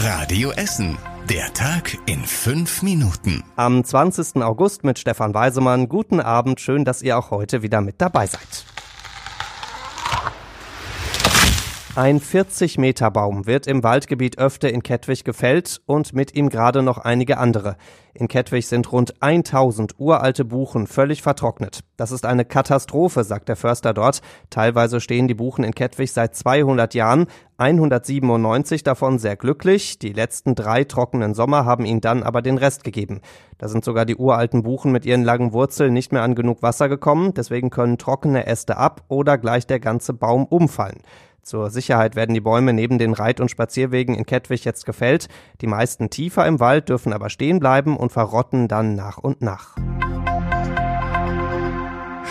Radio Essen. Der Tag in fünf Minuten. Am 20. August mit Stefan Weisemann. Guten Abend. Schön, dass ihr auch heute wieder mit dabei seid. Ein 40 Meter Baum wird im Waldgebiet Öfte in Kettwig gefällt und mit ihm gerade noch einige andere. In Kettwig sind rund 1000 uralte Buchen völlig vertrocknet. Das ist eine Katastrophe, sagt der Förster dort. Teilweise stehen die Buchen in Kettwig seit 200 Jahren, 197 davon sehr glücklich. Die letzten drei trockenen Sommer haben ihnen dann aber den Rest gegeben. Da sind sogar die uralten Buchen mit ihren langen Wurzeln nicht mehr an genug Wasser gekommen. Deswegen können trockene Äste ab oder gleich der ganze Baum umfallen. Zur Sicherheit werden die Bäume neben den Reit- und Spazierwegen in Kettwig jetzt gefällt. Die meisten tiefer im Wald dürfen aber stehen bleiben und verrotten dann nach und nach.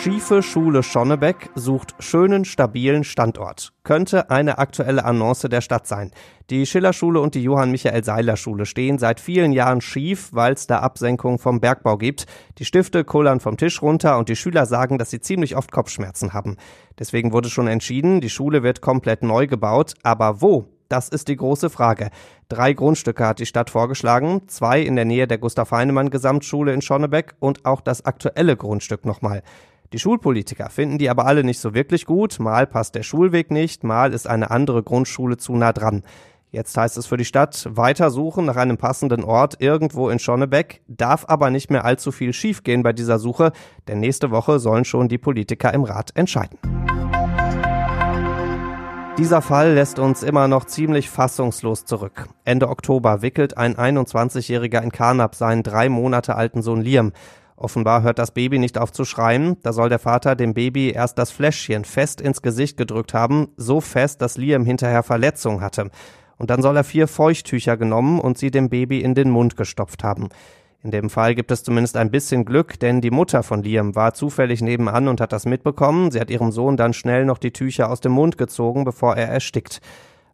Schiefe Schule Schonnebeck sucht schönen, stabilen Standort. Könnte eine aktuelle Annonce der Stadt sein. Die Schillerschule und die Johann-Michael-Seiler-Schule stehen seit vielen Jahren schief, weil es da Absenkung vom Bergbau gibt. Die Stifte kullern vom Tisch runter und die Schüler sagen, dass sie ziemlich oft Kopfschmerzen haben. Deswegen wurde schon entschieden, die Schule wird komplett neu gebaut. Aber wo? Das ist die große Frage. Drei Grundstücke hat die Stadt vorgeschlagen, zwei in der Nähe der Gustav Heinemann Gesamtschule in Schonnebeck und auch das aktuelle Grundstück nochmal. Die Schulpolitiker finden die aber alle nicht so wirklich gut. Mal passt der Schulweg nicht, mal ist eine andere Grundschule zu nah dran. Jetzt heißt es für die Stadt weiter suchen nach einem passenden Ort irgendwo in Schonnebeck, darf aber nicht mehr allzu viel schiefgehen bei dieser Suche, denn nächste Woche sollen schon die Politiker im Rat entscheiden. Dieser Fall lässt uns immer noch ziemlich fassungslos zurück. Ende Oktober wickelt ein 21-Jähriger in Karnap seinen drei Monate alten Sohn Liam. Offenbar hört das Baby nicht auf zu schreien. Da soll der Vater dem Baby erst das Fläschchen fest ins Gesicht gedrückt haben, so fest, dass Liam hinterher Verletzungen hatte. Und dann soll er vier Feuchttücher genommen und sie dem Baby in den Mund gestopft haben. In dem Fall gibt es zumindest ein bisschen Glück, denn die Mutter von Liam war zufällig nebenan und hat das mitbekommen. Sie hat ihrem Sohn dann schnell noch die Tücher aus dem Mund gezogen, bevor er erstickt.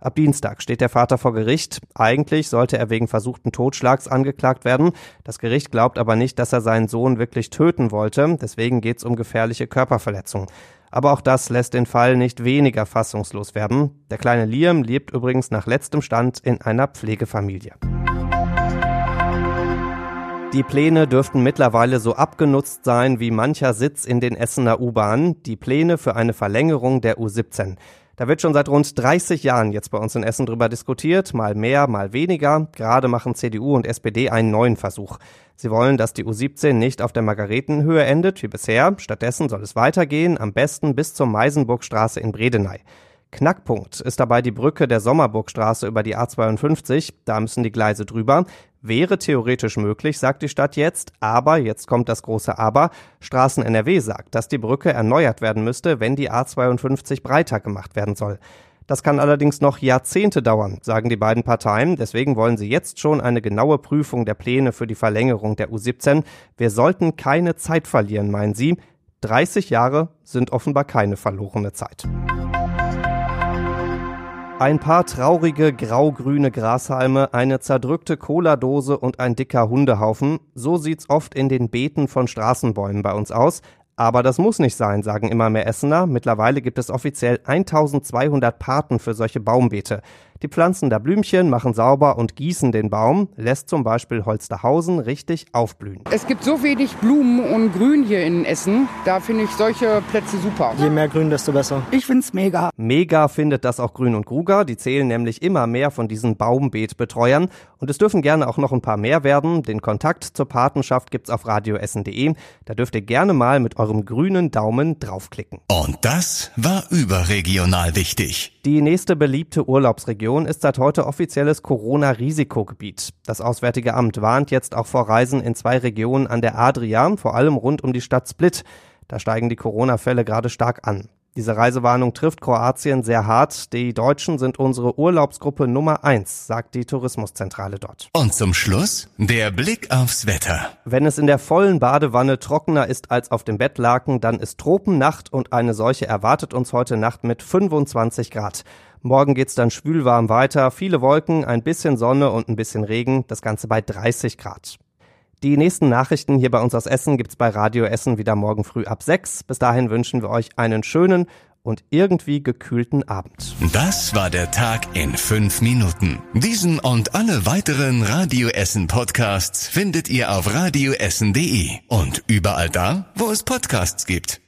Ab Dienstag steht der Vater vor Gericht. Eigentlich sollte er wegen versuchten Totschlags angeklagt werden. Das Gericht glaubt aber nicht, dass er seinen Sohn wirklich töten wollte. Deswegen geht es um gefährliche Körperverletzung. Aber auch das lässt den Fall nicht weniger fassungslos werden. Der kleine Liam lebt übrigens nach letztem Stand in einer Pflegefamilie. Die Pläne dürften mittlerweile so abgenutzt sein wie mancher Sitz in den Essener U-Bahnen. Die Pläne für eine Verlängerung der U17. Da wird schon seit rund 30 Jahren jetzt bei uns in Essen drüber diskutiert, mal mehr, mal weniger. Gerade machen CDU und SPD einen neuen Versuch. Sie wollen, dass die U17 nicht auf der Margaretenhöhe endet wie bisher. Stattdessen soll es weitergehen, am besten bis zur Meisenburgstraße in Bredeney. Knackpunkt ist dabei die Brücke der Sommerburgstraße über die A52. Da müssen die Gleise drüber. Wäre theoretisch möglich, sagt die Stadt jetzt, aber, jetzt kommt das große Aber, Straßen NRW sagt, dass die Brücke erneuert werden müsste, wenn die A52 breiter gemacht werden soll. Das kann allerdings noch Jahrzehnte dauern, sagen die beiden Parteien. Deswegen wollen sie jetzt schon eine genaue Prüfung der Pläne für die Verlängerung der U17. Wir sollten keine Zeit verlieren, meinen sie. 30 Jahre sind offenbar keine verlorene Zeit. Ein paar traurige grau-grüne Grashalme, eine zerdrückte Cola-Dose und ein dicker Hundehaufen. So sieht's oft in den Beeten von Straßenbäumen bei uns aus. Aber das muss nicht sein, sagen immer mehr Essener. Mittlerweile gibt es offiziell 1200 Paten für solche Baumbeete. Die pflanzen da Blümchen, machen sauber und gießen den Baum, lässt zum Beispiel Holsterhausen richtig aufblühen. Es gibt so wenig Blumen und Grün hier in Essen, da finde ich solche Plätze super. Je mehr Grün, desto besser. Ich finde es mega. Mega findet das auch Grün und Gruger. Die zählen nämlich immer mehr von diesen Baumbeetbetreuern. Und es dürfen gerne auch noch ein paar mehr werden. Den Kontakt zur Patenschaft gibt's auf radioessen.de. Da dürft ihr gerne mal mit eurem grünen Daumen draufklicken. Und das war überregional wichtig. Die nächste beliebte Urlaubsregion ist seit heute offizielles Corona-Risikogebiet. Das Auswärtige Amt warnt jetzt auch vor Reisen in zwei Regionen an der Adria, vor allem rund um die Stadt Split. Da steigen die Corona-Fälle gerade stark an. Diese Reisewarnung trifft Kroatien sehr hart. Die Deutschen sind unsere Urlaubsgruppe Nummer eins, sagt die Tourismuszentrale dort. Und zum Schluss der Blick aufs Wetter. Wenn es in der vollen Badewanne trockener ist als auf dem Bettlaken, dann ist Tropennacht und eine solche erwartet uns heute Nacht mit 25 Grad. Morgen geht's dann schwülwarm weiter, viele Wolken, ein bisschen Sonne und ein bisschen Regen, das Ganze bei 30 Grad. Die nächsten Nachrichten hier bei uns aus Essen gibt's bei Radio Essen wieder morgen früh ab 6. Bis dahin wünschen wir euch einen schönen und irgendwie gekühlten Abend. Das war der Tag in fünf Minuten. Diesen und alle weiteren Radio Essen Podcasts findet ihr auf radioessen.de und überall da, wo es Podcasts gibt.